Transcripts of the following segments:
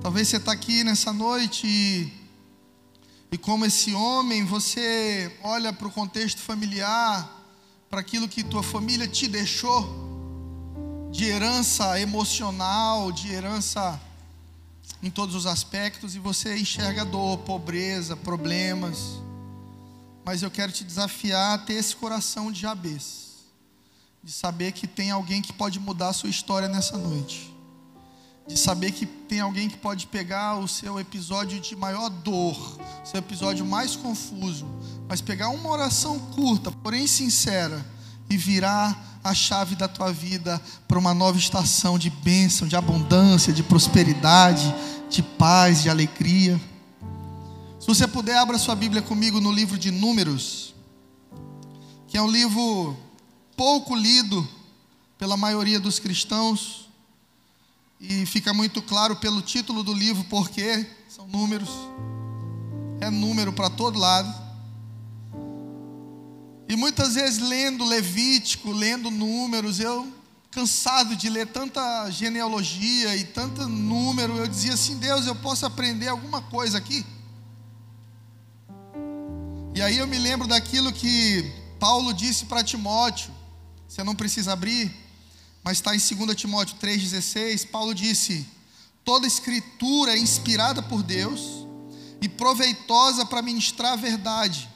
Talvez você está aqui nessa noite e, e, como esse homem, você olha para o contexto familiar, para aquilo que tua família te deixou, de herança emocional, de herança em todos os aspectos, e você enxerga dor, pobreza, problemas. Mas eu quero te desafiar a ter esse coração de Jabez, de saber que tem alguém que pode mudar a sua história nessa noite de saber que tem alguém que pode pegar o seu episódio de maior dor, seu episódio mais confuso, mas pegar uma oração curta, porém sincera, e virar a chave da tua vida para uma nova estação de bênção, de abundância, de prosperidade, de paz, de alegria. Se você puder, abra sua Bíblia comigo no livro de Números, que é um livro pouco lido pela maioria dos cristãos e fica muito claro pelo título do livro, porque são números. É número para todo lado. E muitas vezes lendo Levítico, lendo números, eu cansado de ler tanta genealogia e tanto número, eu dizia assim: Deus, eu posso aprender alguma coisa aqui? E aí eu me lembro daquilo que Paulo disse para Timóteo: você não precisa abrir, mas está em 2 Timóteo 3,16, Paulo disse: toda escritura é inspirada por Deus e proveitosa para ministrar a verdade,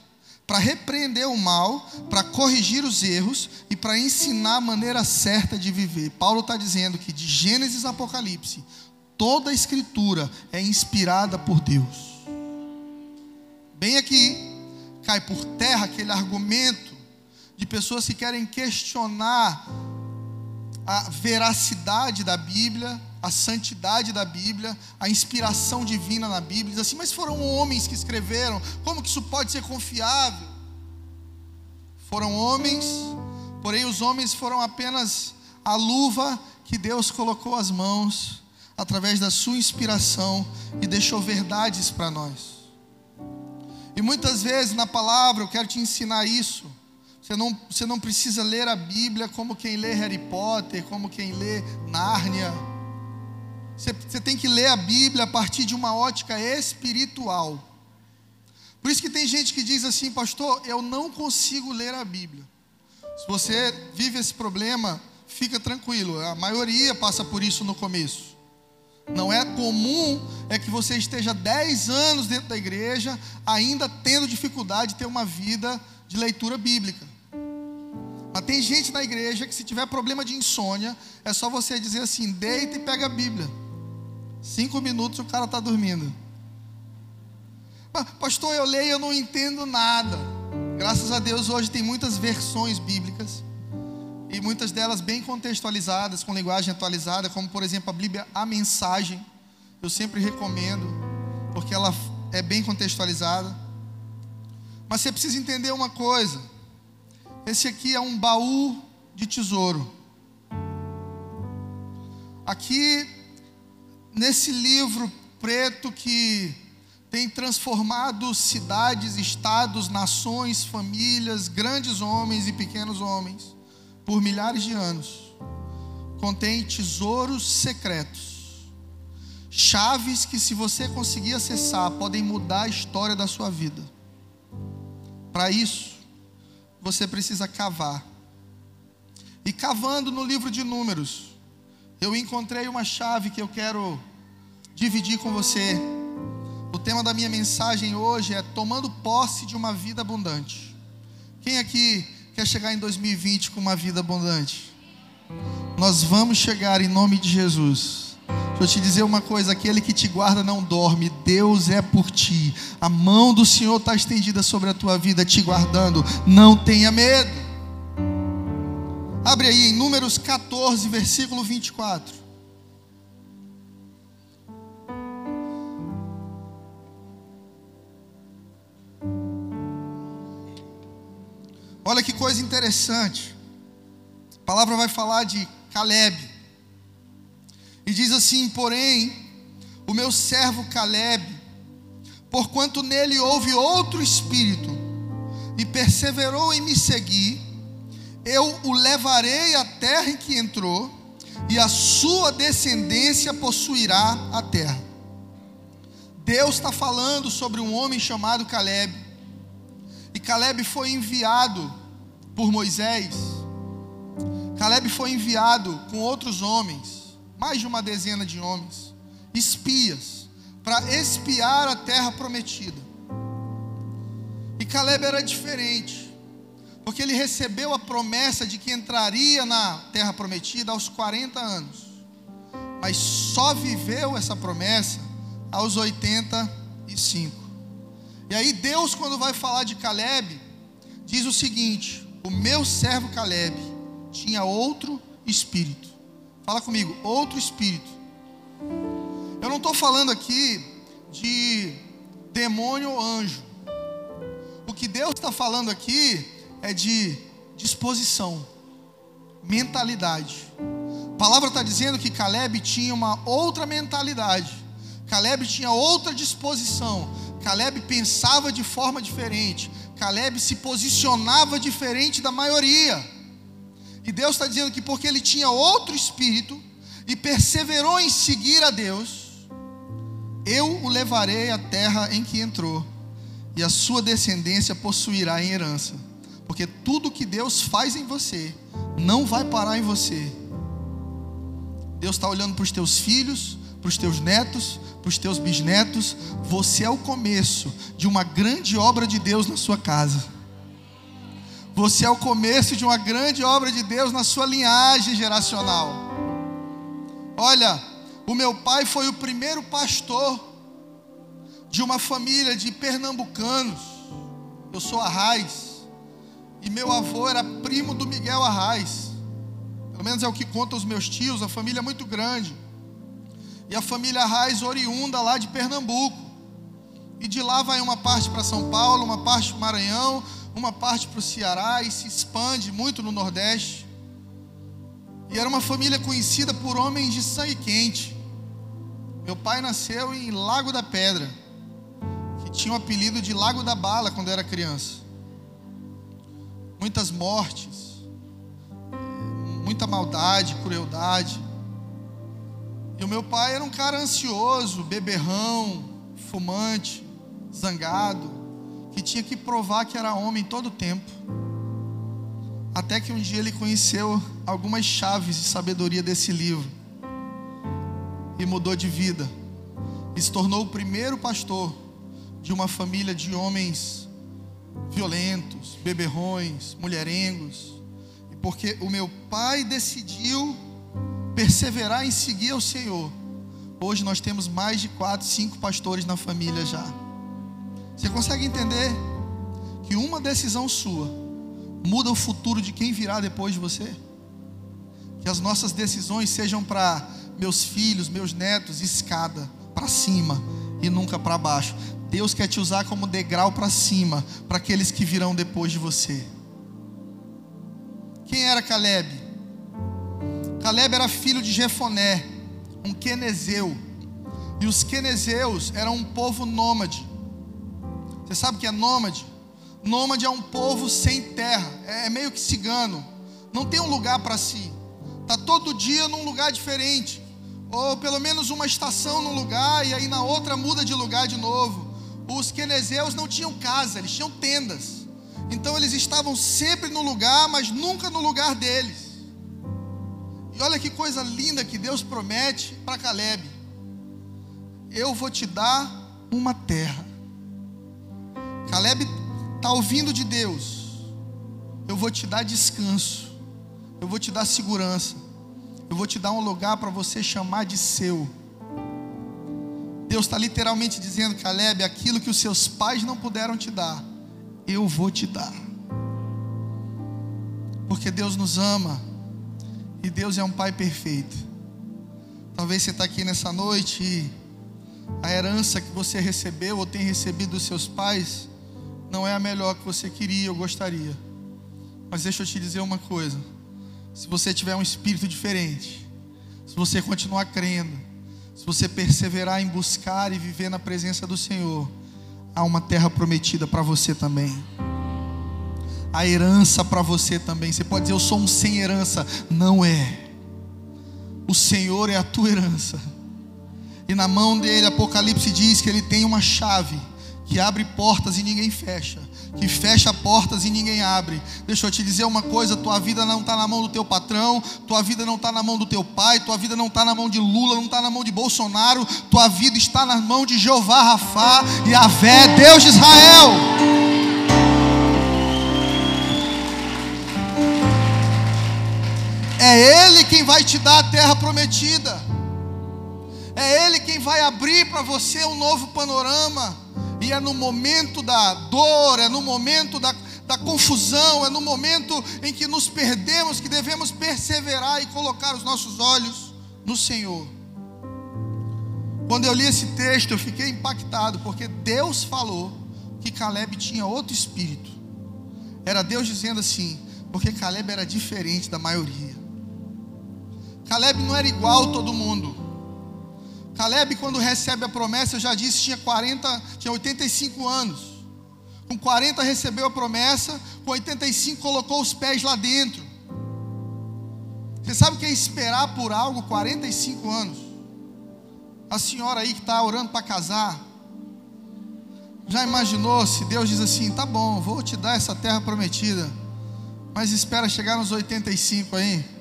para repreender o mal, para corrigir os erros e para ensinar a maneira certa de viver. Paulo está dizendo que de Gênesis a Apocalipse, toda escritura é inspirada por Deus. Bem aqui, cai por terra aquele argumento de pessoas que querem questionar a veracidade da Bíblia, a santidade da Bíblia, a inspiração divina na Bíblia. Diz assim, mas foram homens que escreveram, como que isso pode ser confiável? Foram homens, porém os homens foram apenas a luva que Deus colocou as mãos através da sua inspiração e deixou verdades para nós. E muitas vezes na palavra eu quero te ensinar isso. Você não, você não precisa ler a Bíblia como quem lê Harry Potter, como quem lê Nárnia. Você, você tem que ler a Bíblia a partir de uma ótica espiritual. Por isso que tem gente que diz assim, pastor, eu não consigo ler a Bíblia. Se você vive esse problema, fica tranquilo. A maioria passa por isso no começo. Não é comum é que você esteja 10 anos dentro da igreja, ainda tendo dificuldade de ter uma vida de leitura bíblica. Mas tem gente na igreja que se tiver problema de insônia, é só você dizer assim, deita e pega a Bíblia. Cinco minutos o cara está dormindo. Pastor, eu leio eu não entendo nada. Graças a Deus hoje tem muitas versões bíblicas. E muitas delas bem contextualizadas, com linguagem atualizada, como por exemplo a Bíblia A Mensagem. Eu sempre recomendo, porque ela é bem contextualizada. Mas você precisa entender uma coisa esse aqui é um baú de tesouro. Aqui, nesse livro preto que tem transformado cidades, estados, nações, famílias, grandes homens e pequenos homens, por milhares de anos, contém tesouros secretos, chaves que, se você conseguir acessar, podem mudar a história da sua vida. Para isso, você precisa cavar. E cavando no livro de Números, eu encontrei uma chave que eu quero dividir com você. O tema da minha mensagem hoje é tomando posse de uma vida abundante. Quem aqui quer chegar em 2020 com uma vida abundante? Nós vamos chegar em nome de Jesus. Deixa eu te dizer uma coisa: aquele que te guarda não dorme, Deus é por ti. A mão do Senhor está estendida sobre a tua vida, te guardando. Não tenha medo. Abre aí em Números 14, versículo 24. Olha que coisa interessante. A palavra vai falar de Caleb. Diz assim: Porém, o meu servo Caleb, porquanto nele houve outro espírito, e perseverou em me seguir, eu o levarei à terra em que entrou, e a sua descendência possuirá a terra. Deus está falando sobre um homem chamado Caleb. E Caleb foi enviado por Moisés. Caleb foi enviado com outros homens, mais de uma dezena de homens, espias, para espiar a terra prometida. E Caleb era diferente, porque ele recebeu a promessa de que entraria na terra prometida aos 40 anos, mas só viveu essa promessa aos 85. E aí Deus, quando vai falar de Caleb, diz o seguinte: O meu servo Caleb tinha outro espírito. Fala comigo, outro espírito. Eu não estou falando aqui de demônio ou anjo. O que Deus está falando aqui é de disposição, mentalidade. A palavra está dizendo que Caleb tinha uma outra mentalidade. Caleb tinha outra disposição. Caleb pensava de forma diferente. Caleb se posicionava diferente da maioria. E Deus está dizendo que porque ele tinha outro espírito e perseverou em seguir a Deus, eu o levarei à terra em que entrou e a sua descendência possuirá em herança. Porque tudo que Deus faz em você não vai parar em você. Deus está olhando para os teus filhos, para os teus netos, para os teus bisnetos. Você é o começo de uma grande obra de Deus na sua casa. Você é o começo de uma grande obra de Deus na sua linhagem geracional. Olha, o meu pai foi o primeiro pastor de uma família de pernambucanos. Eu sou Arraiz. E meu avô era primo do Miguel Arraiz. Pelo menos é o que contam os meus tios, a família é muito grande. E a família Arraiz oriunda lá de Pernambuco. E de lá vai uma parte para São Paulo, uma parte para o Maranhão, uma parte para o Ceará e se expande muito no Nordeste. E era uma família conhecida por homens de sangue quente. Meu pai nasceu em Lago da Pedra tinha o apelido de Lago da Bala quando era criança. Muitas mortes, muita maldade, crueldade. E o meu pai era um cara ansioso, beberrão, fumante, zangado, que tinha que provar que era homem todo o tempo. Até que um dia ele conheceu algumas chaves de sabedoria desse livro e mudou de vida. E se tornou o primeiro pastor de uma família de homens violentos, beberrões, mulherengos, e porque o meu pai decidiu perseverar em seguir ao Senhor, hoje nós temos mais de quatro, cinco pastores na família já. Você consegue entender que uma decisão sua muda o futuro de quem virá depois de você? Que as nossas decisões sejam para meus filhos, meus netos, escada para cima e nunca para baixo. Deus quer te usar como degrau para cima, para aqueles que virão depois de você. Quem era Caleb? Caleb era filho de Jefoné, um quenezeu. E os quenezeus eram um povo nômade. Você sabe o que é nômade? Nômade é um povo sem terra, é, é meio que cigano. Não tem um lugar para si. Tá todo dia num lugar diferente, ou pelo menos uma estação num lugar e aí na outra muda de lugar de novo os quenezeus não tinham casa, eles tinham tendas. Então eles estavam sempre no lugar, mas nunca no lugar deles. E olha que coisa linda que Deus promete para Caleb: Eu vou te dar uma terra. Caleb está ouvindo de Deus: Eu vou te dar descanso, eu vou te dar segurança, eu vou te dar um lugar para você chamar de seu. Deus está literalmente dizendo, Caleb, aquilo que os seus pais não puderam te dar, eu vou te dar. Porque Deus nos ama e Deus é um Pai perfeito. Talvez você está aqui nessa noite e a herança que você recebeu ou tem recebido dos seus pais não é a melhor que você queria ou gostaria. Mas deixa eu te dizer uma coisa: se você tiver um espírito diferente, se você continuar crendo, se você perseverar em buscar e viver na presença do Senhor, há uma terra prometida para você também. A herança para você também. Você pode dizer, eu sou um sem herança. Não é. o Senhor é a tua herança. E na mão dele, Apocalipse diz que ele tem uma chave que abre portas e ninguém fecha, que fecha portas e ninguém abre. Deixa eu te dizer uma coisa: tua vida não está na mão do teu patrão, tua vida não está na mão do teu pai, tua vida não está na mão de Lula, não está na mão de Bolsonaro, tua vida está na mão de Jeová Rafá e a Vé, Deus de Israel. É Ele quem vai te dar a terra prometida. É Ele quem vai abrir para você um novo panorama. E é no momento da dor, é no momento da, da confusão, é no momento em que nos perdemos que devemos perseverar e colocar os nossos olhos no Senhor. Quando eu li esse texto, eu fiquei impactado, porque Deus falou que Caleb tinha outro espírito. Era Deus dizendo assim, porque Caleb era diferente da maioria. Caleb não era igual a todo mundo. Caleb, quando recebe a promessa, eu já disse, tinha 40, tinha 85 anos. Com 40 recebeu a promessa, com 85 colocou os pés lá dentro. Você sabe o que é esperar por algo 45 anos? A senhora aí que está orando para casar, já imaginou se Deus diz assim: tá bom, vou te dar essa terra prometida, mas espera chegar nos 85 aí?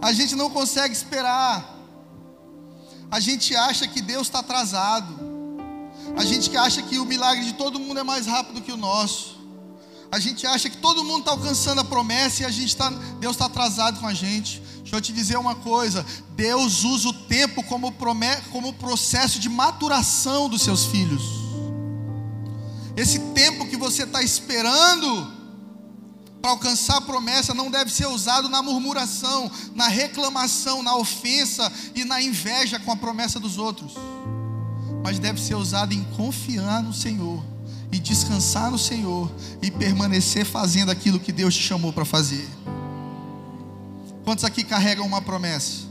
A gente não consegue esperar. A gente acha que Deus está atrasado. A gente acha que o milagre de todo mundo é mais rápido que o nosso. A gente acha que todo mundo está alcançando a promessa e a gente tá, Deus está atrasado com a gente. Deixa eu te dizer uma coisa: Deus usa o tempo como, como processo de maturação dos seus filhos. Esse tempo que você está esperando para alcançar a promessa não deve ser usado na murmuração, na reclamação, na ofensa e na inveja com a promessa dos outros, mas deve ser usado em confiar no Senhor e descansar no Senhor e permanecer fazendo aquilo que Deus te chamou para fazer. Quantos aqui carregam uma promessa?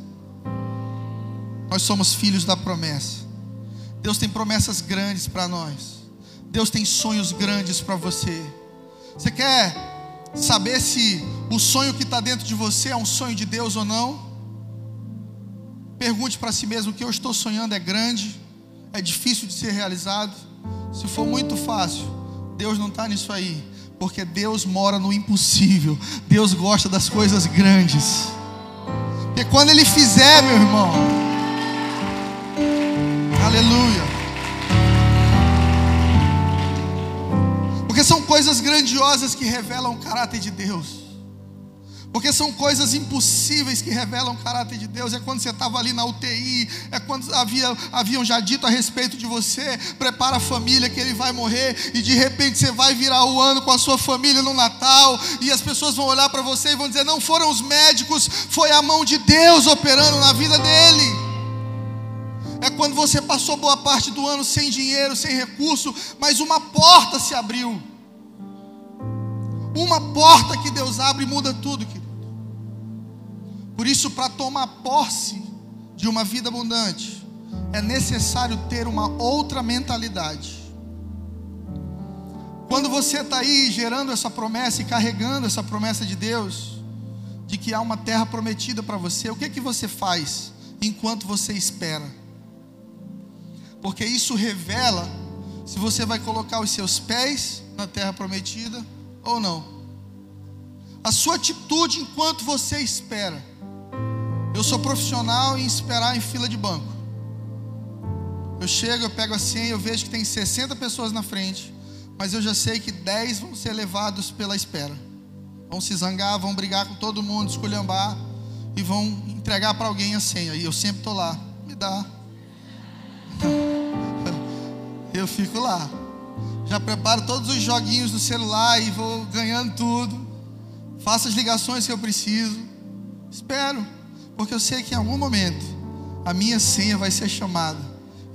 Nós somos filhos da promessa. Deus tem promessas grandes para nós. Deus tem sonhos grandes para você. Você quer saber se o sonho que está dentro de você é um sonho de Deus ou não. Pergunte para si mesmo: o que eu estou sonhando é grande, é difícil de ser realizado. Se for muito fácil, Deus não está nisso aí, porque Deus mora no impossível. Deus gosta das coisas grandes. Porque quando Ele fizer, meu irmão, coisas grandiosas que revelam o caráter de Deus. Porque são coisas impossíveis que revelam o caráter de Deus. É quando você estava ali na UTI, é quando havia, haviam já dito a respeito de você, prepara a família que ele vai morrer, e de repente você vai virar o ano com a sua família no Natal, e as pessoas vão olhar para você e vão dizer: não foram os médicos, foi a mão de Deus operando na vida dele. É quando você passou boa parte do ano sem dinheiro, sem recurso, mas uma porta se abriu. Uma porta que Deus abre muda tudo, querido. Por isso, para tomar posse de uma vida abundante, é necessário ter uma outra mentalidade. Quando você está aí gerando essa promessa e carregando essa promessa de Deus, de que há uma terra prometida para você, o que, que você faz enquanto você espera? porque isso revela se você vai colocar os seus pés na terra prometida ou não. A sua atitude enquanto você espera. Eu sou profissional em esperar em fila de banco. Eu chego, eu pego a senha, eu vejo que tem 60 pessoas na frente, mas eu já sei que 10 vão ser levados pela espera. Vão se zangar, vão brigar com todo mundo, esculhambar e vão entregar para alguém a senha. E eu sempre estou lá. Me dá. eu fico lá. Já preparo todos os joguinhos do celular e vou ganhando tudo. Faço as ligações que eu preciso. Espero, porque eu sei que em algum momento a minha senha vai ser chamada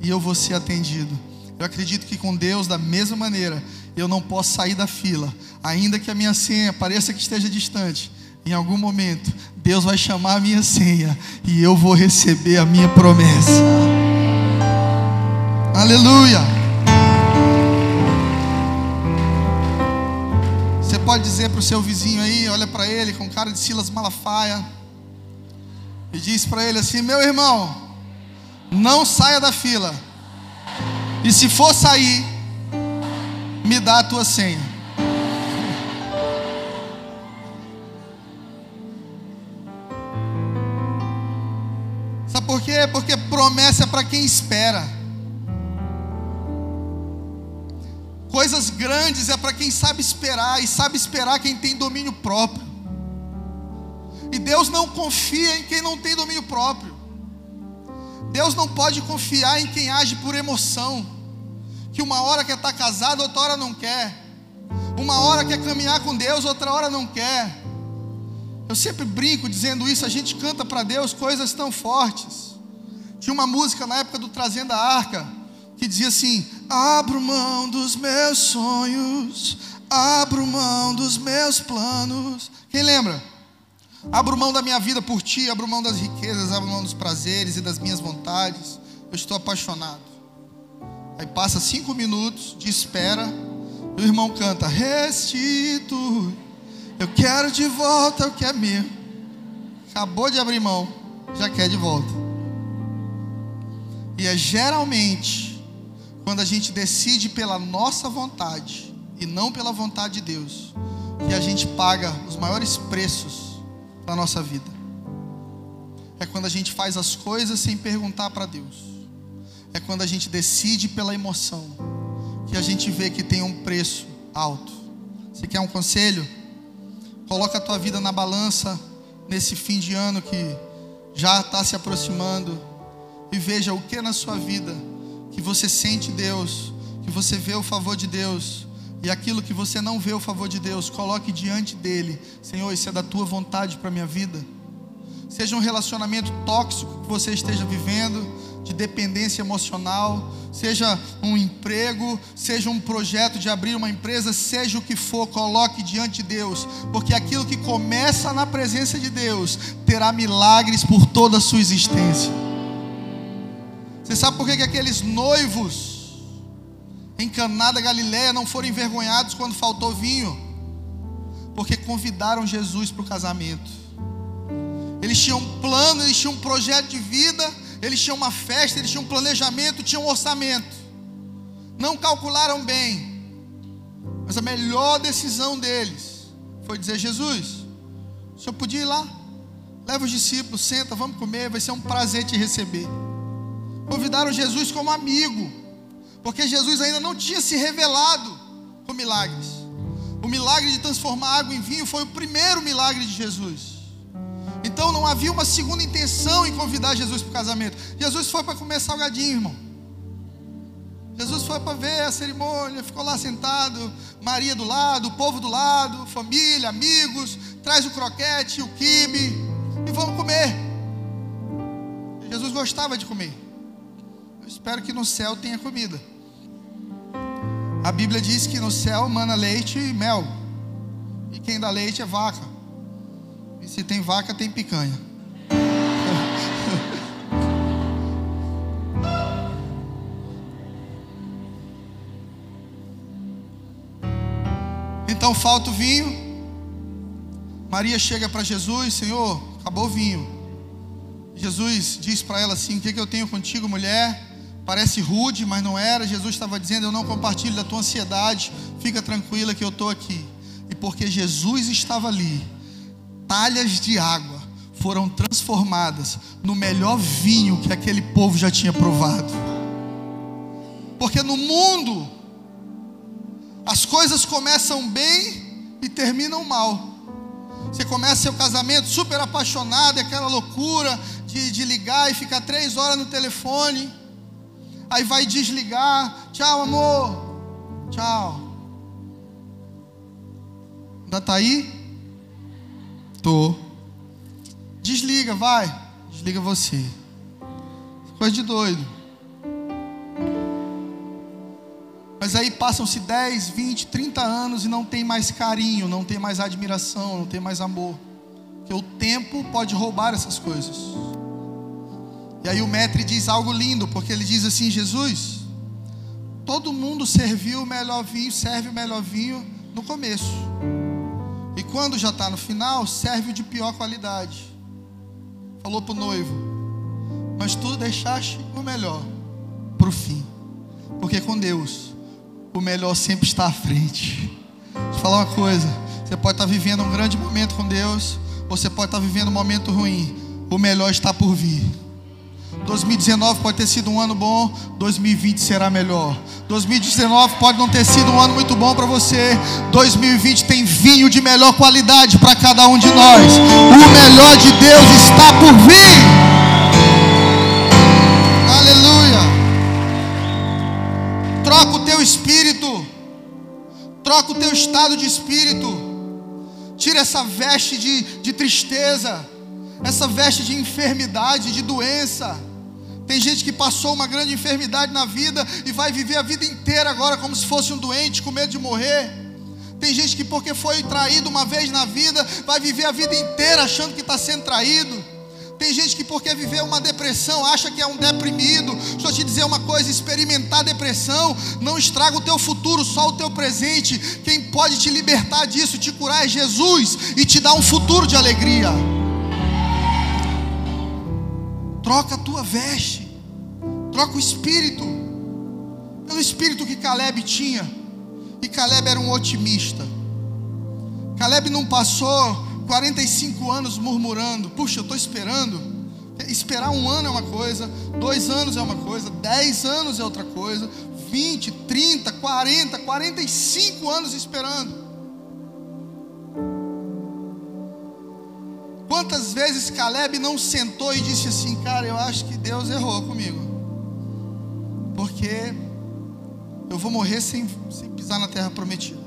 e eu vou ser atendido. Eu acredito que com Deus, da mesma maneira, eu não posso sair da fila, ainda que a minha senha pareça que esteja distante. Em algum momento, Deus vai chamar a minha senha e eu vou receber a minha promessa. Aleluia. Pode dizer para o seu vizinho aí, olha para ele com cara de Silas Malafaia, e diz para ele assim: Meu irmão, não saia da fila, e se for sair, me dá a tua senha. Sabe por quê? Porque promessa é para quem espera. Coisas grandes é para quem sabe esperar, e sabe esperar quem tem domínio próprio. E Deus não confia em quem não tem domínio próprio. Deus não pode confiar em quem age por emoção. Que uma hora quer estar casado, outra hora não quer. Uma hora quer caminhar com Deus, outra hora não quer. Eu sempre brinco dizendo isso, a gente canta para Deus coisas tão fortes. Tinha uma música na época do Trazendo a Arca que dizia assim: Abro mão dos meus sonhos, abro mão dos meus planos. Quem lembra? Abro mão da minha vida por ti, abro mão das riquezas, abro mão dos prazeres e das minhas vontades. Eu estou apaixonado. Aí passa cinco minutos de espera, e o irmão canta: Restitui eu quero de volta o que é meu. Acabou de abrir mão, já quer de volta. E é geralmente quando a gente decide pela nossa vontade e não pela vontade de Deus, que a gente paga os maiores preços da nossa vida. É quando a gente faz as coisas sem perguntar para Deus. É quando a gente decide pela emoção, que a gente vê que tem um preço alto. Você quer um conselho? Coloca a tua vida na balança nesse fim de ano que já está se aproximando e veja o que na sua vida que você sente Deus, que você vê o favor de Deus e aquilo que você não vê o favor de Deus, coloque diante dele. Senhor, isso é da tua vontade para minha vida. Seja um relacionamento tóxico que você esteja vivendo, de dependência emocional, seja um emprego, seja um projeto de abrir uma empresa, seja o que for, coloque diante de Deus, porque aquilo que começa na presença de Deus terá milagres por toda a sua existência. Você sabe por que, que aqueles noivos em Caná da Galileia não foram envergonhados quando faltou vinho? Porque convidaram Jesus para o casamento. Eles tinham um plano, eles tinham um projeto de vida, eles tinham uma festa, eles tinham um planejamento, tinham um orçamento. Não calcularam bem. Mas a melhor decisão deles foi dizer: Jesus, o senhor podia ir lá? Leva os discípulos, senta, vamos comer, vai ser um prazer te receber. Convidaram Jesus como amigo, porque Jesus ainda não tinha se revelado com milagres. O milagre de transformar água em vinho foi o primeiro milagre de Jesus. Então não havia uma segunda intenção em convidar Jesus para o casamento. Jesus foi para comer salgadinho, irmão. Jesus foi para ver a cerimônia, ficou lá sentado, Maria do lado, o povo do lado, família, amigos, traz o croquete, o quibe e vamos comer. Jesus gostava de comer. Eu espero que no céu tenha comida. A Bíblia diz que no céu mana leite e mel. E quem dá leite é vaca. E se tem vaca, tem picanha. Então falta o vinho. Maria chega para Jesus, Senhor, acabou o vinho. Jesus diz para ela assim: O que, que eu tenho contigo, mulher? Parece rude, mas não era. Jesus estava dizendo: Eu não compartilho da tua ansiedade. Fica tranquila que eu estou aqui. E porque Jesus estava ali, talhas de água foram transformadas no melhor vinho que aquele povo já tinha provado. Porque no mundo, as coisas começam bem e terminam mal. Você começa seu casamento super apaixonado, é aquela loucura de, de ligar e ficar três horas no telefone. Aí vai desligar. Tchau, amor. Tchau. Ainda está aí? Tô. Desliga, vai. Desliga você. Coisa de doido. Mas aí passam-se 10, 20, 30 anos e não tem mais carinho, não tem mais admiração, não tem mais amor. Porque o tempo pode roubar essas coisas. E aí o mestre diz algo lindo, porque ele diz assim: Jesus, todo mundo serviu o melhor vinho, serve o melhor vinho no começo. quando já está no final, serve o de pior qualidade. Falou para o noivo, mas tu deixaste o melhor para o fim, porque com Deus, o melhor sempre está à frente. Deixa eu falar uma coisa: você pode estar tá vivendo um grande momento com Deus, ou você pode estar tá vivendo um momento ruim, o melhor está por vir. 2019 pode ter sido um ano bom, 2020 será melhor. 2019 pode não ter sido um ano muito bom para você. 2020 tem vinho de melhor qualidade para cada um de nós. O melhor de Deus está por vir. Aleluia. Troca o teu espírito. Troca o teu estado de espírito. Tira essa veste de, de tristeza, essa veste de enfermidade, de doença tem gente que passou uma grande enfermidade na vida e vai viver a vida inteira agora como se fosse um doente, com medo de morrer. Tem gente que, porque foi traído uma vez na vida, vai viver a vida inteira achando que está sendo traído. Tem gente que, porque viveu uma depressão, acha que é um deprimido. Deixa eu te dizer uma coisa: experimentar depressão não estraga o teu futuro, só o teu presente. Quem pode te libertar disso, te curar é Jesus e te dar um futuro de alegria. Troca a tua veste. Troca o espírito. Pelo espírito que Caleb tinha. E Caleb era um otimista. Caleb não passou 45 anos murmurando. Puxa, eu estou esperando. Esperar um ano é uma coisa, dois anos é uma coisa, dez anos é outra coisa, 20, 30, 40, 45 anos esperando. Quantas vezes Caleb não sentou e disse assim, cara, eu acho que Deus errou comigo. Porque eu vou morrer sem, sem pisar na terra prometida.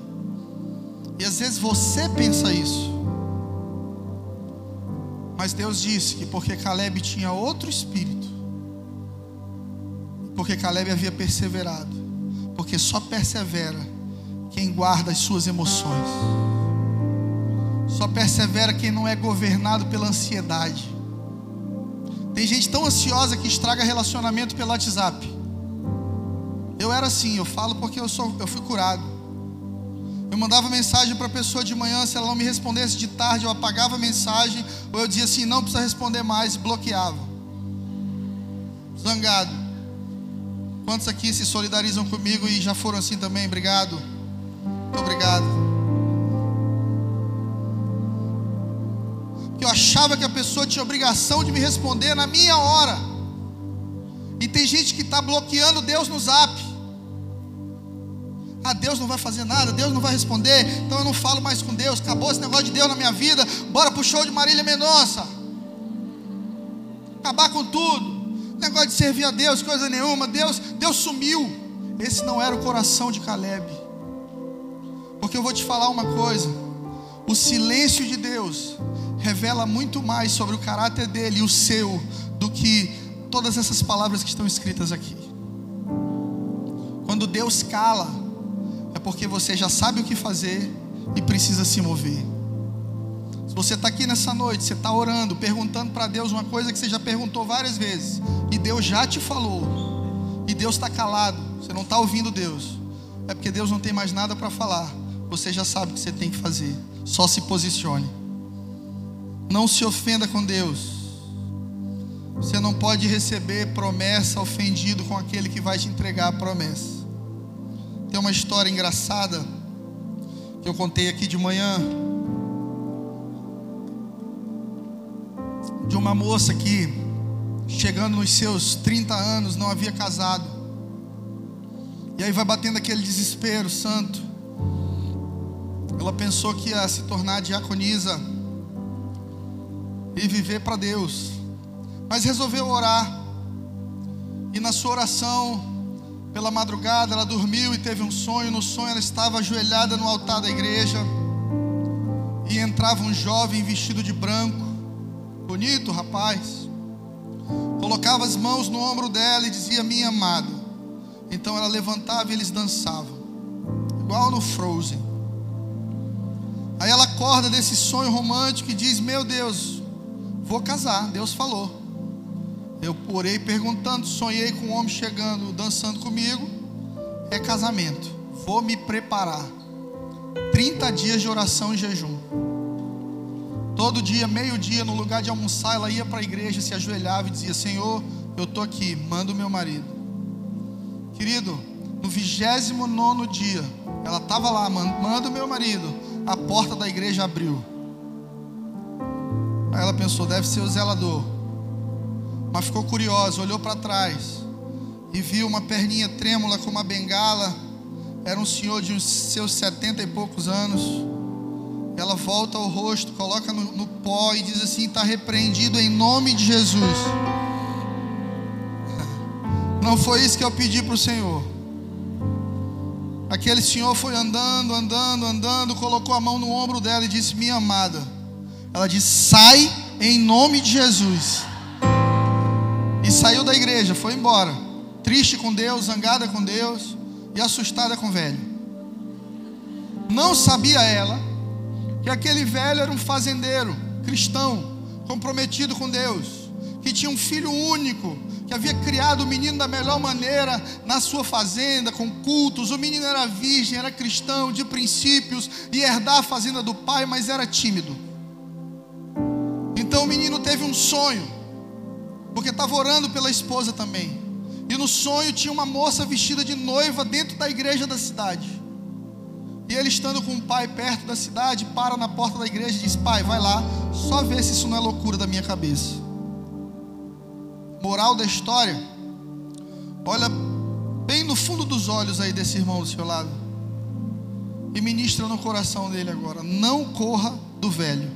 E às vezes você pensa isso. Mas Deus disse que porque Caleb tinha outro espírito, porque Caleb havia perseverado, porque só persevera quem guarda as suas emoções. Só persevera quem não é governado pela ansiedade. Tem gente tão ansiosa que estraga relacionamento pelo WhatsApp. Eu era assim, eu falo porque eu, sou, eu fui curado. Eu mandava mensagem para a pessoa de manhã, se ela não me respondesse de tarde, eu apagava a mensagem, ou eu dizia assim, não precisa responder mais, e bloqueava. Zangado. Quantos aqui se solidarizam comigo e já foram assim também? Obrigado. Muito obrigado. eu achava que a pessoa tinha obrigação de me responder na minha hora. E tem gente que está bloqueando Deus no zap. Ah, Deus não vai fazer nada, Deus não vai responder, então eu não falo mais com Deus. Acabou esse negócio de Deus na minha vida. Bora pro show de Marília Mendonça. Acabar com tudo. Negócio de servir a Deus, coisa nenhuma. Deus, Deus sumiu. Esse não era o coração de Caleb. Porque eu vou te falar uma coisa. O silêncio de Deus revela muito mais sobre o caráter dele e o seu do que todas essas palavras que estão escritas aqui. Quando Deus cala, é porque você já sabe o que fazer e precisa se mover. Se você está aqui nessa noite, você está orando, perguntando para Deus uma coisa que você já perguntou várias vezes, e Deus já te falou, e Deus está calado, você não está ouvindo Deus, é porque Deus não tem mais nada para falar, você já sabe o que você tem que fazer, só se posicione. Não se ofenda com Deus. Você não pode receber promessa ofendido com aquele que vai te entregar a promessa. Tem uma história engraçada que eu contei aqui de manhã. De uma moça que, chegando nos seus 30 anos, não havia casado. E aí vai batendo aquele desespero santo. Ela pensou que ia se tornar diaconisa e viver para Deus. Mas resolveu orar. E na sua oração, pela madrugada, ela dormiu e teve um sonho. No sonho, ela estava ajoelhada no altar da igreja. E entrava um jovem vestido de branco, bonito rapaz. Colocava as mãos no ombro dela e dizia: Minha amada. Então ela levantava e eles dançavam, igual no Frozen. Aí ela acorda desse sonho romântico e diz: Meu Deus, Vou casar, Deus falou. Eu orei perguntando, sonhei com um homem chegando, dançando comigo. É casamento. Vou me preparar. 30 dias de oração e jejum. Todo dia, meio-dia, no lugar de almoçar, ela ia para a igreja, se ajoelhava e dizia: Senhor, eu estou aqui, manda o meu marido. Querido, no 29 dia, ela estava lá, manda o meu marido. A porta da igreja abriu. Aí ela pensou: deve ser o zelador. Mas ficou curiosa, olhou para trás e viu uma perninha trêmula com uma bengala. Era um senhor de seus setenta e poucos anos. Ela volta o rosto, coloca no, no pó e diz assim: está repreendido em nome de Jesus. Não foi isso que eu pedi para o Senhor. Aquele senhor foi andando, andando, andando, colocou a mão no ombro dela e disse: Minha amada. Ela disse: Sai em nome de Jesus. E saiu da igreja, foi embora. Triste com Deus, zangada com Deus e assustada com o velho. Não sabia ela que aquele velho era um fazendeiro cristão, comprometido com Deus, que tinha um filho único, que havia criado o menino da melhor maneira na sua fazenda, com cultos. O menino era virgem, era cristão, de princípios, e herdar a fazenda do pai, mas era tímido. Então o menino teve um sonho, porque estava orando pela esposa também. E no sonho tinha uma moça vestida de noiva dentro da igreja da cidade. E ele estando com o pai perto da cidade, para na porta da igreja e diz: Pai, vai lá, só vê se isso não é loucura da minha cabeça. Moral da história, olha bem no fundo dos olhos aí desse irmão do seu lado. E ministra no coração dele agora: não corra do velho.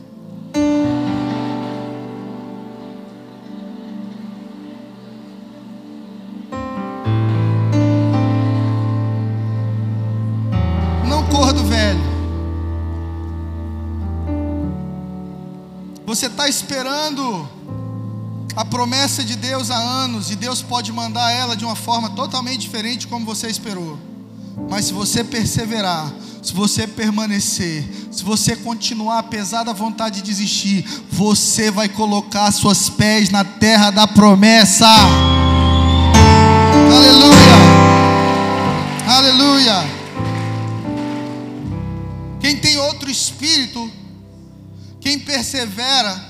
Você está esperando a promessa de Deus há anos e Deus pode mandar ela de uma forma totalmente diferente como você esperou. Mas se você perseverar, se você permanecer, se você continuar apesar da vontade de desistir, você vai colocar seus pés na terra da promessa. Aleluia! Aleluia! Quem tem outro espírito, quem persevera,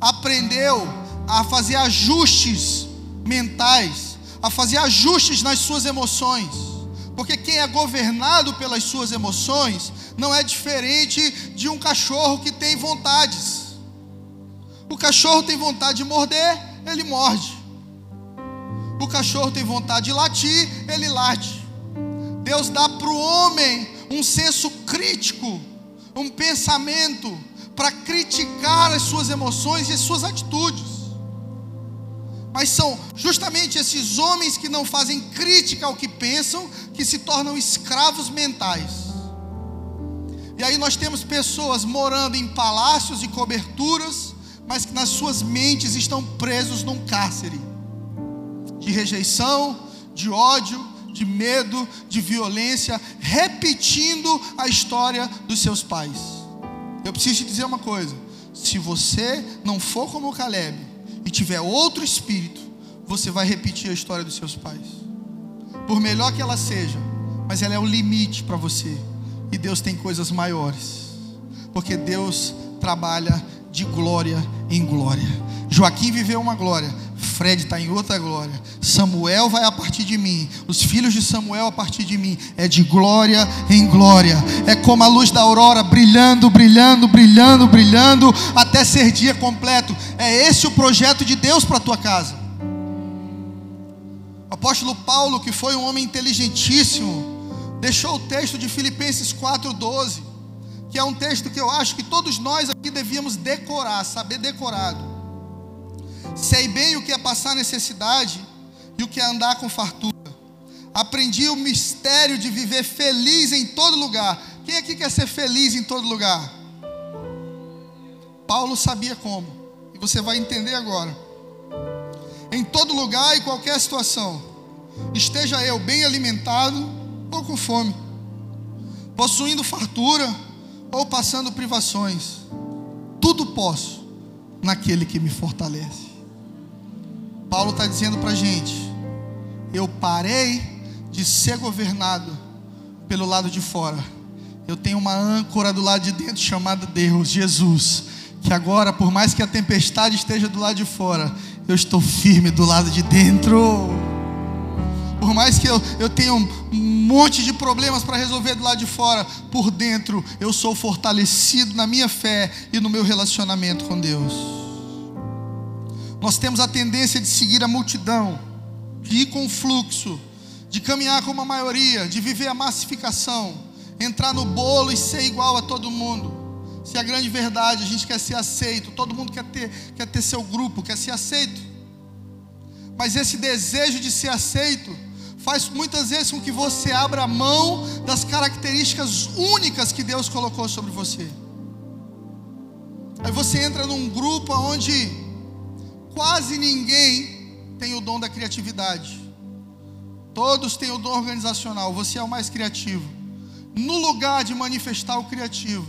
aprendeu a fazer ajustes mentais, a fazer ajustes nas suas emoções. Porque quem é governado pelas suas emoções não é diferente de um cachorro que tem vontades. O cachorro tem vontade de morder, ele morde. O cachorro tem vontade de latir, ele late. Deus dá para o homem um senso crítico, um pensamento para criticar as suas emoções e as suas atitudes. Mas são justamente esses homens que não fazem crítica ao que pensam que se tornam escravos mentais. E aí nós temos pessoas morando em palácios e coberturas, mas que nas suas mentes estão presos num cárcere de rejeição, de ódio, de medo, de violência, repetindo a história dos seus pais. Eu preciso te dizer uma coisa: se você não for como Caleb, e tiver outro espírito, você vai repetir a história dos seus pais. Por melhor que ela seja, mas ela é o limite para você. E Deus tem coisas maiores. Porque Deus trabalha de glória em glória. Joaquim viveu uma glória, Fred está em outra glória. Samuel vai a partir de mim. Os filhos de Samuel a partir de mim. É de glória em glória. É como a luz da aurora brilhando, brilhando, brilhando, brilhando, até ser dia completo. É esse o projeto de Deus para a tua casa. O apóstolo Paulo, que foi um homem inteligentíssimo, deixou o texto de Filipenses 4,12, que é um texto que eu acho que todos nós aqui devíamos decorar, saber decorado. Sei bem o que é passar necessidade e o que é andar com fartura. Aprendi o mistério de viver feliz em todo lugar. Quem aqui quer ser feliz em todo lugar? Paulo sabia como, e você vai entender agora. Em todo lugar e qualquer situação, esteja eu bem alimentado ou com fome, possuindo fartura ou passando privações, tudo posso naquele que me fortalece. Paulo está dizendo para a gente: eu parei de ser governado pelo lado de fora. Eu tenho uma âncora do lado de dentro chamada Deus, Jesus, que agora, por mais que a tempestade esteja do lado de fora, eu estou firme do lado de dentro. Por mais que eu, eu tenha um monte de problemas para resolver do lado de fora, por dentro eu sou fortalecido na minha fé e no meu relacionamento com Deus. Nós temos a tendência de seguir a multidão, de ir com o fluxo, de caminhar com uma maioria, de viver a massificação, entrar no bolo e ser igual a todo mundo. Se a grande verdade a gente quer ser aceito, todo mundo quer ter, quer ter seu grupo, quer ser aceito. Mas esse desejo de ser aceito faz muitas vezes com que você abra mão das características únicas que Deus colocou sobre você. Aí você entra num grupo onde quase ninguém tem o dom da criatividade. Todos têm o dom organizacional, você é o mais criativo. No lugar de manifestar o criativo,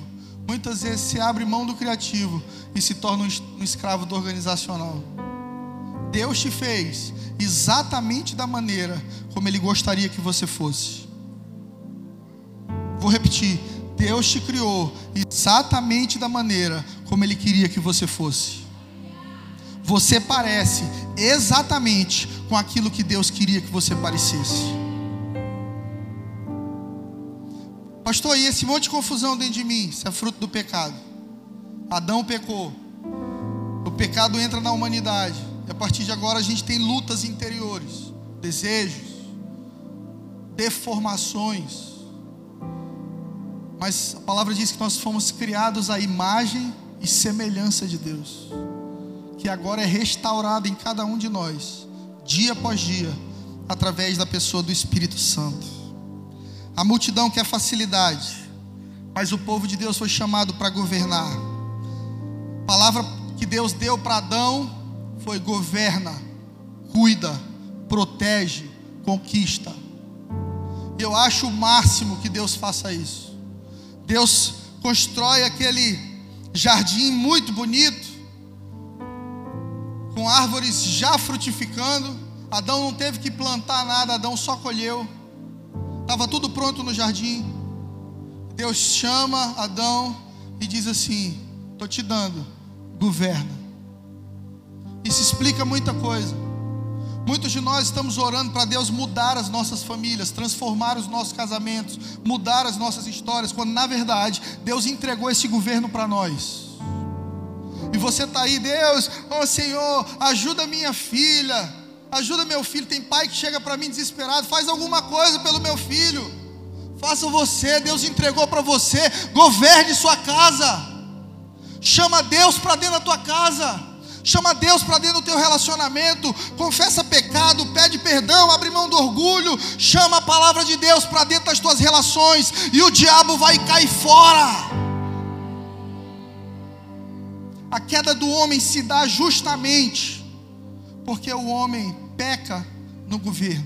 muitas vezes se abre mão do criativo e se torna um escravo do organizacional. Deus te fez exatamente da maneira como Ele gostaria que você fosse. Vou repetir: Deus te criou exatamente da maneira como Ele queria que você fosse. Você parece exatamente com aquilo que Deus queria que você parecesse. Pastor, e esse monte de confusão dentro de mim? Isso é fruto do pecado. Adão pecou. O pecado entra na humanidade. E a partir de agora a gente tem lutas interiores, desejos, deformações. Mas a palavra diz que nós fomos criados à imagem e semelhança de Deus, que agora é restaurada em cada um de nós, dia após dia, através da pessoa do Espírito Santo. A multidão quer facilidade, mas o povo de Deus foi chamado para governar. A palavra que Deus deu para Adão foi governa, cuida, protege, conquista. Eu acho o máximo que Deus faça isso. Deus constrói aquele jardim muito bonito, árvores já frutificando. Adão não teve que plantar nada, Adão só colheu. Estava tudo pronto no jardim. Deus chama Adão e diz assim: Estou te dando, governa. Isso explica muita coisa. Muitos de nós estamos orando para Deus mudar as nossas famílias, transformar os nossos casamentos, mudar as nossas histórias, quando na verdade Deus entregou esse governo para nós. E você está aí, Deus, oh Senhor, ajuda minha filha, ajuda meu filho. Tem pai que chega para mim desesperado, faz alguma coisa pelo meu filho. Faça você, Deus entregou para você, governe sua casa. Chama Deus para dentro da tua casa. Chama Deus para dentro do teu relacionamento, confessa pecado, pede perdão, abre mão do orgulho, chama a palavra de Deus para dentro das tuas relações e o diabo vai cair fora. A queda do homem se dá justamente porque o homem peca no governo.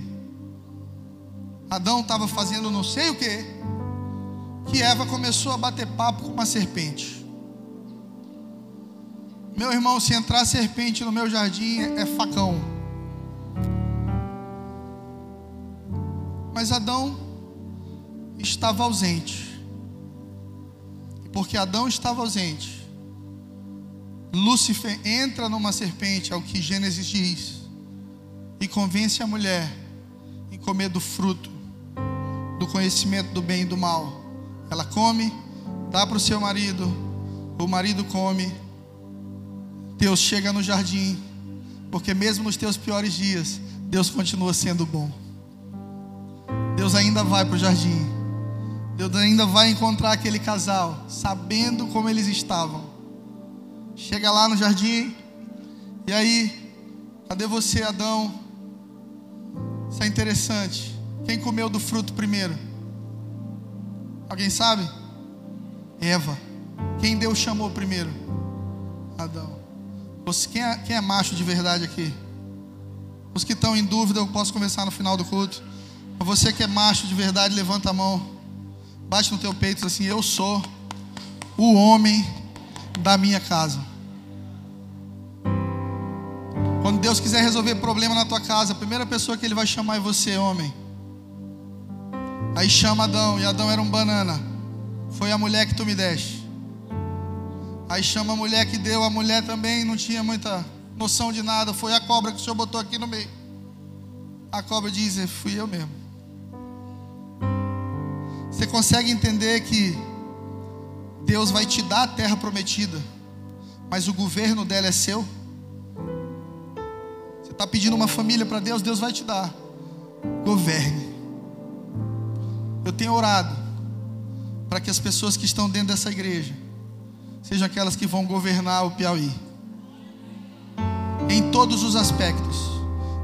Adão estava fazendo não sei o que, que Eva começou a bater papo com uma serpente. Meu irmão, se entrar serpente no meu jardim é facão. Mas Adão estava ausente. Porque Adão estava ausente, Lúcifer entra numa serpente, é o que Gênesis diz, e convence a mulher em comer do fruto do conhecimento do bem e do mal. Ela come, dá para o seu marido, o marido come Deus chega no jardim, porque mesmo nos teus piores dias, Deus continua sendo bom. Deus ainda vai para o jardim. Deus ainda vai encontrar aquele casal, sabendo como eles estavam. Chega lá no jardim, e aí, cadê você, Adão? Isso é interessante. Quem comeu do fruto primeiro? Alguém sabe? Eva. Quem Deus chamou primeiro? Adão. Você, quem, é, quem é macho de verdade aqui? Os que estão em dúvida, eu posso conversar no final do culto. Você que é macho de verdade, levanta a mão. Bate no teu peito assim: Eu sou o homem da minha casa. Quando Deus quiser resolver problema na tua casa, a primeira pessoa que Ele vai chamar é você, homem. Aí chama Adão, e Adão era um banana. Foi a mulher que tu me deste. Aí chama a mulher que deu, a mulher também não tinha muita noção de nada. Foi a cobra que o senhor botou aqui no meio. A cobra diz: é, Fui eu mesmo. Você consegue entender que Deus vai te dar a terra prometida, mas o governo dela é seu? Está pedindo uma família para Deus, Deus vai te dar. Governe. Eu tenho orado para que as pessoas que estão dentro dessa igreja sejam aquelas que vão governar o Piauí. Em todos os aspectos.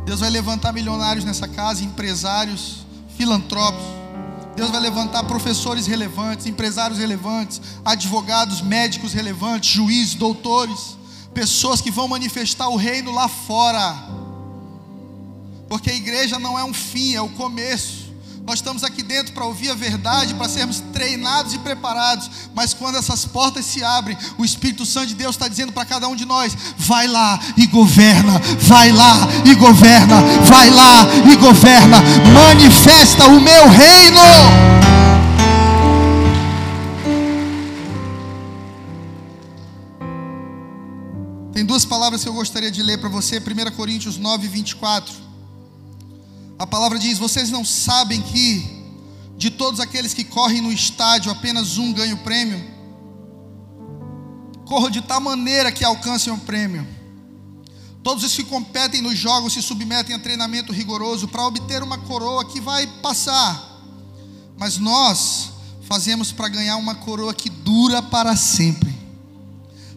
Deus vai levantar milionários nessa casa, empresários, filantropos. Deus vai levantar professores relevantes, empresários relevantes, advogados, médicos relevantes, juízes, doutores, pessoas que vão manifestar o reino lá fora. Porque a igreja não é um fim, é o começo. Nós estamos aqui dentro para ouvir a verdade, para sermos treinados e preparados. Mas quando essas portas se abrem, o Espírito Santo de Deus está dizendo para cada um de nós: vai lá e governa, vai lá e governa, vai lá e governa, manifesta o meu reino. Tem duas palavras que eu gostaria de ler para você, 1 Coríntios 9, 24. A palavra diz: Vocês não sabem que de todos aqueles que correm no estádio, apenas um ganha o prêmio? Corra de tal maneira que alcancem o prêmio. Todos os que competem nos jogos se submetem a treinamento rigoroso para obter uma coroa que vai passar. Mas nós fazemos para ganhar uma coroa que dura para sempre.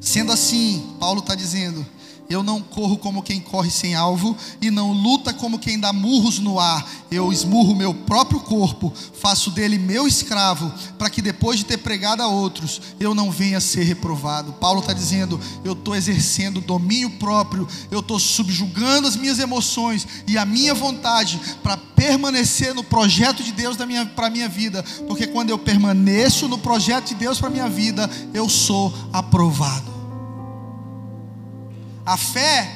Sendo assim, Paulo está dizendo eu não corro como quem corre sem alvo e não luta como quem dá murros no ar. Eu esmurro meu próprio corpo, faço dele meu escravo, para que depois de ter pregado a outros, eu não venha a ser reprovado. Paulo está dizendo: eu estou exercendo domínio próprio, eu estou subjugando as minhas emoções e a minha vontade para permanecer no projeto de Deus para a minha vida, porque quando eu permaneço no projeto de Deus para minha vida, eu sou aprovado. A fé,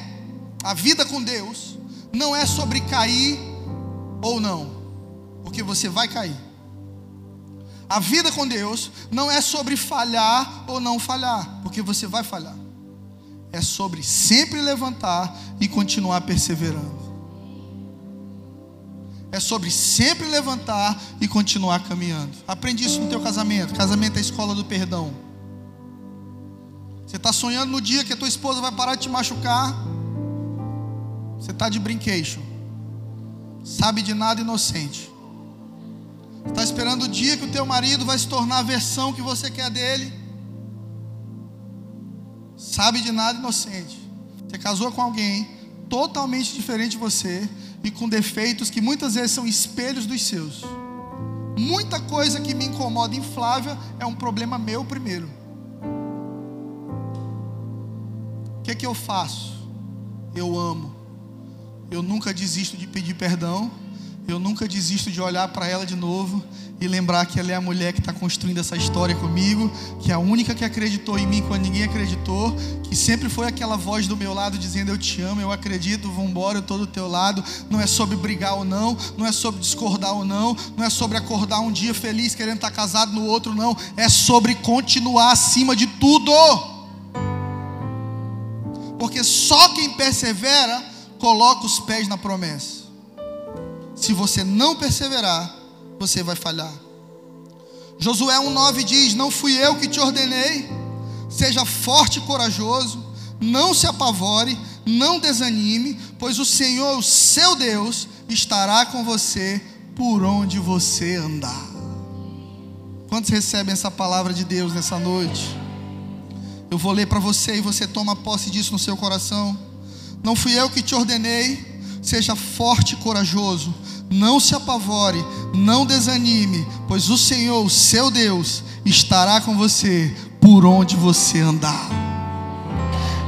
a vida com Deus, não é sobre cair ou não, porque você vai cair. A vida com Deus não é sobre falhar ou não falhar, porque você vai falhar. É sobre sempre levantar e continuar perseverando. É sobre sempre levantar e continuar caminhando. Aprende isso no teu casamento. Casamento é a escola do perdão. Você está sonhando no dia que a tua esposa vai parar de te machucar. Você está de brincation. Sabe de nada inocente. Está esperando o dia que o teu marido vai se tornar a versão que você quer dele. Sabe de nada inocente. Você casou com alguém totalmente diferente de você e com defeitos que muitas vezes são espelhos dos seus. Muita coisa que me incomoda em Flávia é um problema meu primeiro. O que, é que eu faço? Eu amo. Eu nunca desisto de pedir perdão. Eu nunca desisto de olhar para ela de novo e lembrar que ela é a mulher que está construindo essa história comigo, que é a única que acreditou em mim quando ninguém acreditou, que sempre foi aquela voz do meu lado dizendo eu te amo, eu acredito, vamos embora, eu estou do teu lado. Não é sobre brigar ou não, não é sobre discordar ou não, não é sobre acordar um dia feliz querendo estar casado no outro não, é sobre continuar acima de tudo porque só quem persevera coloca os pés na promessa. Se você não perseverar, você vai falhar. Josué 1,9 diz: Não fui eu que te ordenei, seja forte e corajoso, não se apavore, não desanime, pois o Senhor, o seu Deus, estará com você por onde você andar. Quantos recebem essa palavra de Deus nessa noite? Eu vou ler para você e você toma posse disso no seu coração. Não fui eu que te ordenei, seja forte e corajoso, não se apavore, não desanime, pois o Senhor, o seu Deus, estará com você por onde você andar.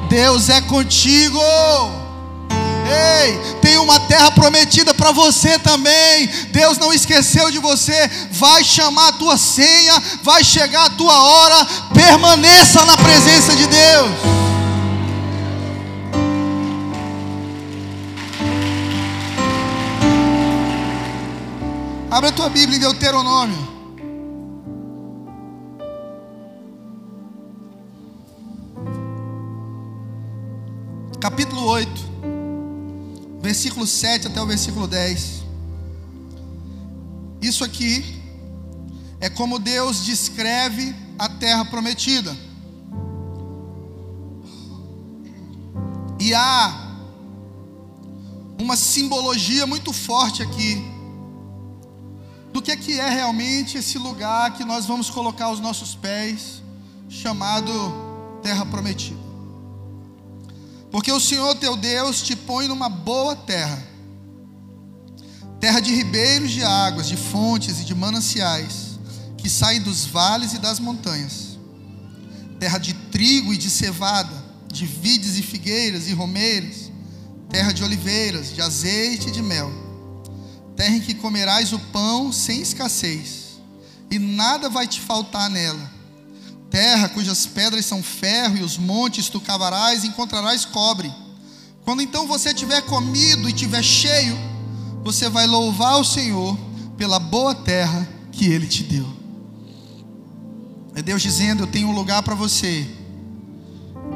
Deus é contigo. Ei, tem uma terra prometida para você também. Deus não esqueceu de você. Vai chamar a tua senha, vai chegar a tua hora. Permaneça na presença de Deus. Abre a tua Bíblia em Deuteronômio. Versículo 7 até o versículo 10. Isso aqui é como Deus descreve a terra prometida. E há uma simbologia muito forte aqui do que é que é realmente esse lugar que nós vamos colocar os nossos pés, chamado terra prometida. Porque o Senhor teu Deus te põe numa boa terra, terra de ribeiros de águas, de fontes e de mananciais, que saem dos vales e das montanhas, terra de trigo e de cevada, de vides e figueiras e romeiros, terra de oliveiras, de azeite e de mel, terra em que comerás o pão sem escassez, e nada vai te faltar nela terra cujas pedras são ferro e os montes tu cavarás e encontrarás cobre. Quando então você tiver comido e tiver cheio, você vai louvar o Senhor pela boa terra que ele te deu. É Deus dizendo: Eu tenho um lugar para você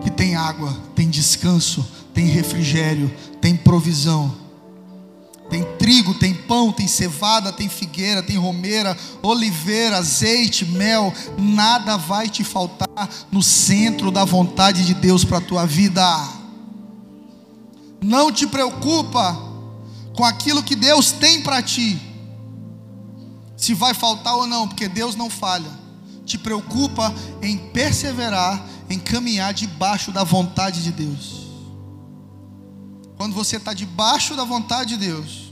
que tem água, tem descanso, tem refrigério, tem provisão. Tem trigo, tem pão, tem cevada, tem figueira, tem romeira, oliveira, azeite, mel. Nada vai te faltar no centro da vontade de Deus para a tua vida. Não te preocupa com aquilo que Deus tem para ti. Se vai faltar ou não, porque Deus não falha. Te preocupa em perseverar, em caminhar debaixo da vontade de Deus. Quando você está debaixo da vontade de Deus,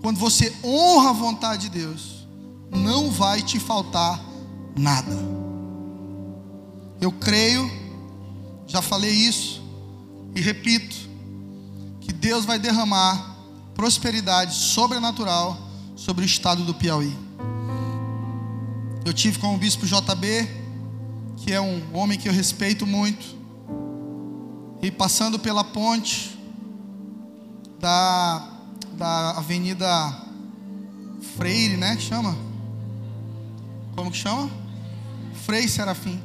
quando você honra a vontade de Deus, não vai te faltar nada. Eu creio, já falei isso e repito, que Deus vai derramar prosperidade sobrenatural sobre o estado do Piauí. Eu tive com o bispo JB, que é um homem que eu respeito muito, e passando pela ponte, da, da Avenida Freire, né? Que chama? Como que chama? Frei Serafim.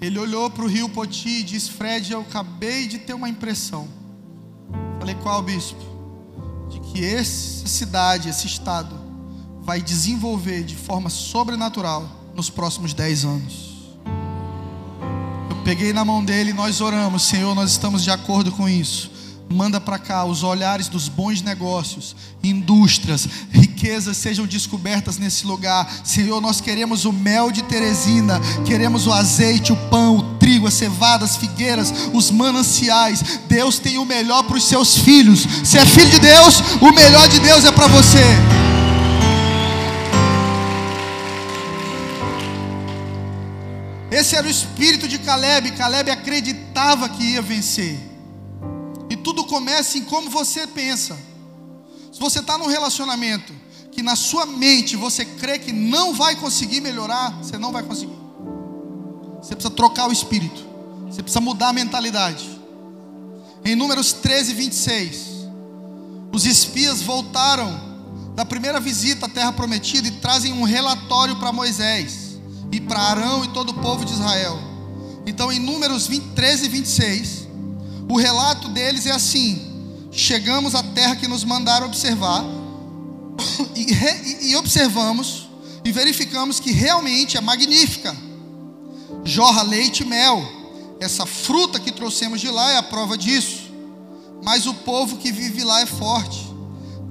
Ele olhou para o rio Poti e disse: Fred, eu acabei de ter uma impressão. Falei, qual, bispo? De que essa cidade, esse estado, vai desenvolver de forma sobrenatural nos próximos dez anos. Eu peguei na mão dele e nós oramos, Senhor, nós estamos de acordo com isso manda para cá os olhares dos bons negócios, indústrias, riquezas sejam descobertas nesse lugar. Senhor, nós queremos o mel de Teresina, queremos o azeite, o pão, o trigo, as cevadas, as figueiras, os mananciais. Deus tem o melhor para os seus filhos. Se é filho de Deus, o melhor de Deus é para você. Esse era o espírito de Caleb. Caleb acreditava que ia vencer começa em como você pensa. Se você está num relacionamento que na sua mente você crê que não vai conseguir melhorar, você não vai conseguir. Você precisa trocar o espírito. Você precisa mudar a mentalidade. Em Números 13, 26, os espias voltaram da primeira visita à terra prometida e trazem um relatório para Moisés e para Arão e todo o povo de Israel. Então, em Números 20, 13 e 26, o relato deles é assim: chegamos à terra que nos mandaram observar e, e, e observamos e verificamos que realmente é magnífica. Jorra leite e mel. Essa fruta que trouxemos de lá é a prova disso. Mas o povo que vive lá é forte.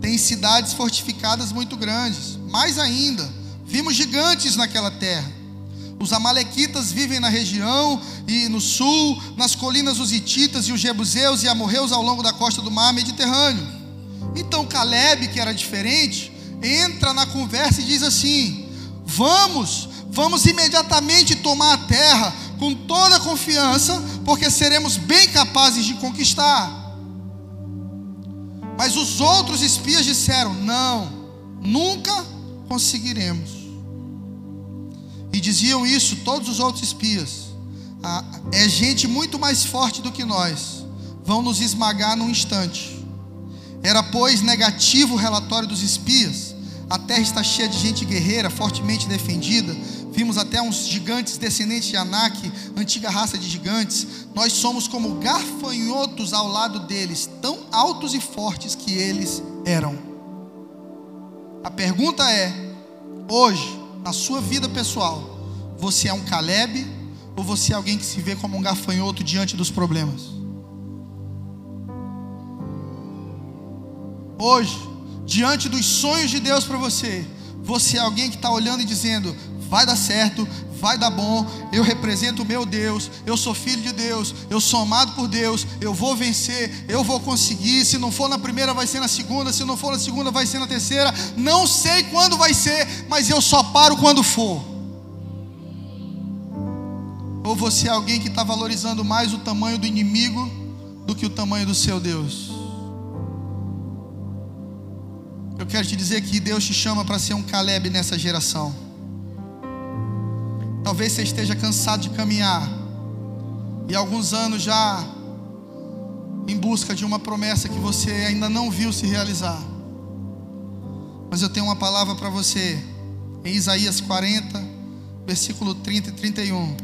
Tem cidades fortificadas muito grandes. Mais ainda, vimos gigantes naquela terra. Os amalequitas vivem na região e no sul, nas colinas os hititas e os jebuseus e amorreus ao longo da costa do mar Mediterrâneo. Então Caleb, que era diferente, entra na conversa e diz assim: Vamos, vamos imediatamente tomar a terra com toda confiança, porque seremos bem capazes de conquistar. Mas os outros espias disseram: Não, nunca conseguiremos. E diziam isso todos os outros espias. Ah, é gente muito mais forte do que nós. Vão nos esmagar num instante. Era, pois, negativo o relatório dos espias. A terra está cheia de gente guerreira, fortemente defendida. vimos até uns gigantes descendentes de Anak, antiga raça de gigantes. Nós somos como gafanhotos ao lado deles, tão altos e fortes que eles eram. A pergunta é: hoje, na sua vida pessoal, você é um Caleb ou você é alguém que se vê como um gafanhoto diante dos problemas? Hoje, diante dos sonhos de Deus para você, você é alguém que está olhando e dizendo: vai dar certo, vai dar bom, eu represento o meu Deus, eu sou filho de Deus, eu sou amado por Deus, eu vou vencer, eu vou conseguir. Se não for na primeira, vai ser na segunda, se não for na segunda, vai ser na terceira. Não sei quando vai ser, mas eu só paro quando for. Ou você é alguém que está valorizando mais o tamanho do inimigo do que o tamanho do seu Deus? Eu quero te dizer que Deus te chama para ser um Caleb nessa geração. Talvez você esteja cansado de caminhar e alguns anos já em busca de uma promessa que você ainda não viu se realizar. Mas eu tenho uma palavra para você em Isaías 40, versículo 30 e 31.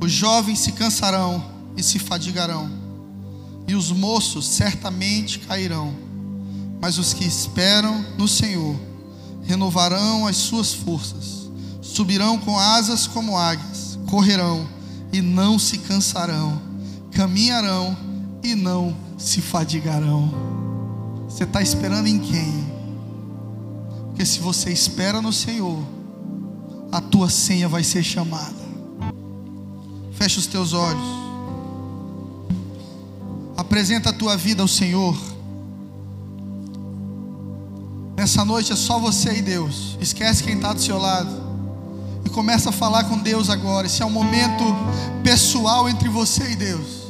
Os jovens se cansarão e se fadigarão, e os moços certamente cairão mas os que esperam no Senhor renovarão as suas forças, subirão com asas como águias, correrão e não se cansarão, caminharão e não se fadigarão. Você está esperando em quem? Porque se você espera no Senhor, a tua senha vai ser chamada. Fecha os teus olhos. Apresenta a tua vida ao Senhor. Nessa noite é só você e Deus. Esquece quem está do seu lado. Começa a falar com Deus agora. Esse é um momento pessoal entre você e Deus.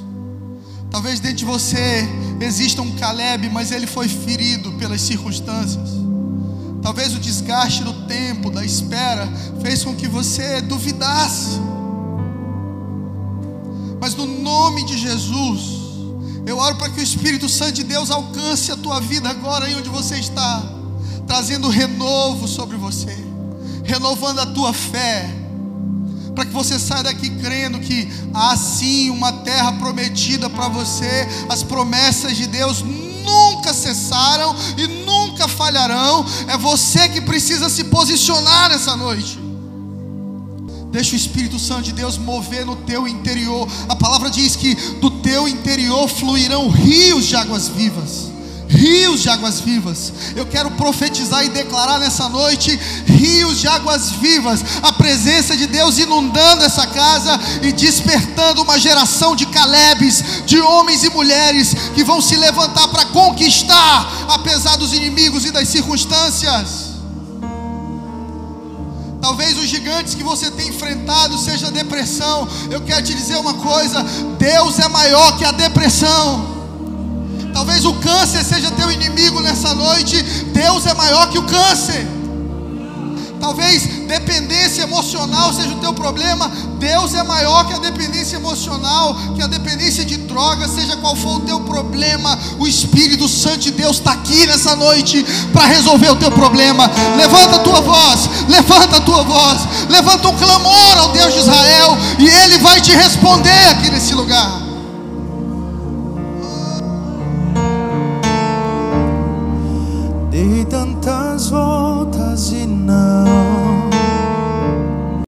Talvez dentro de você exista um Caleb, mas ele foi ferido pelas circunstâncias. Talvez o desgaste do tempo, da espera, fez com que você duvidasse. Mas no nome de Jesus, eu oro para que o Espírito Santo de Deus alcance a tua vida agora aí onde você está trazendo renovo sobre você, renovando a tua fé, para que você saia daqui crendo que há sim uma terra prometida para você, as promessas de Deus nunca cessaram e nunca falharão, é você que precisa se posicionar nessa noite. Deixa o Espírito Santo de Deus mover no teu interior. A palavra diz que do teu interior fluirão rios de águas vivas rios de águas vivas. Eu quero profetizar e declarar nessa noite rios de águas vivas, a presença de Deus inundando essa casa e despertando uma geração de Calebes, de homens e mulheres que vão se levantar para conquistar, apesar dos inimigos e das circunstâncias. Talvez os gigantes que você tem enfrentado seja depressão. Eu quero te dizer uma coisa: Deus é maior que a depressão. Talvez o câncer seja teu inimigo nessa noite. Deus é maior que o câncer. Talvez dependência emocional seja o teu problema. Deus é maior que a dependência emocional, que a dependência de drogas, seja qual for o teu problema. O Espírito Santo de Deus está aqui nessa noite para resolver o teu problema. Levanta a tua voz, levanta a tua voz, levanta um clamor ao Deus de Israel e Ele vai te responder aqui nesse lugar. quantas vozes.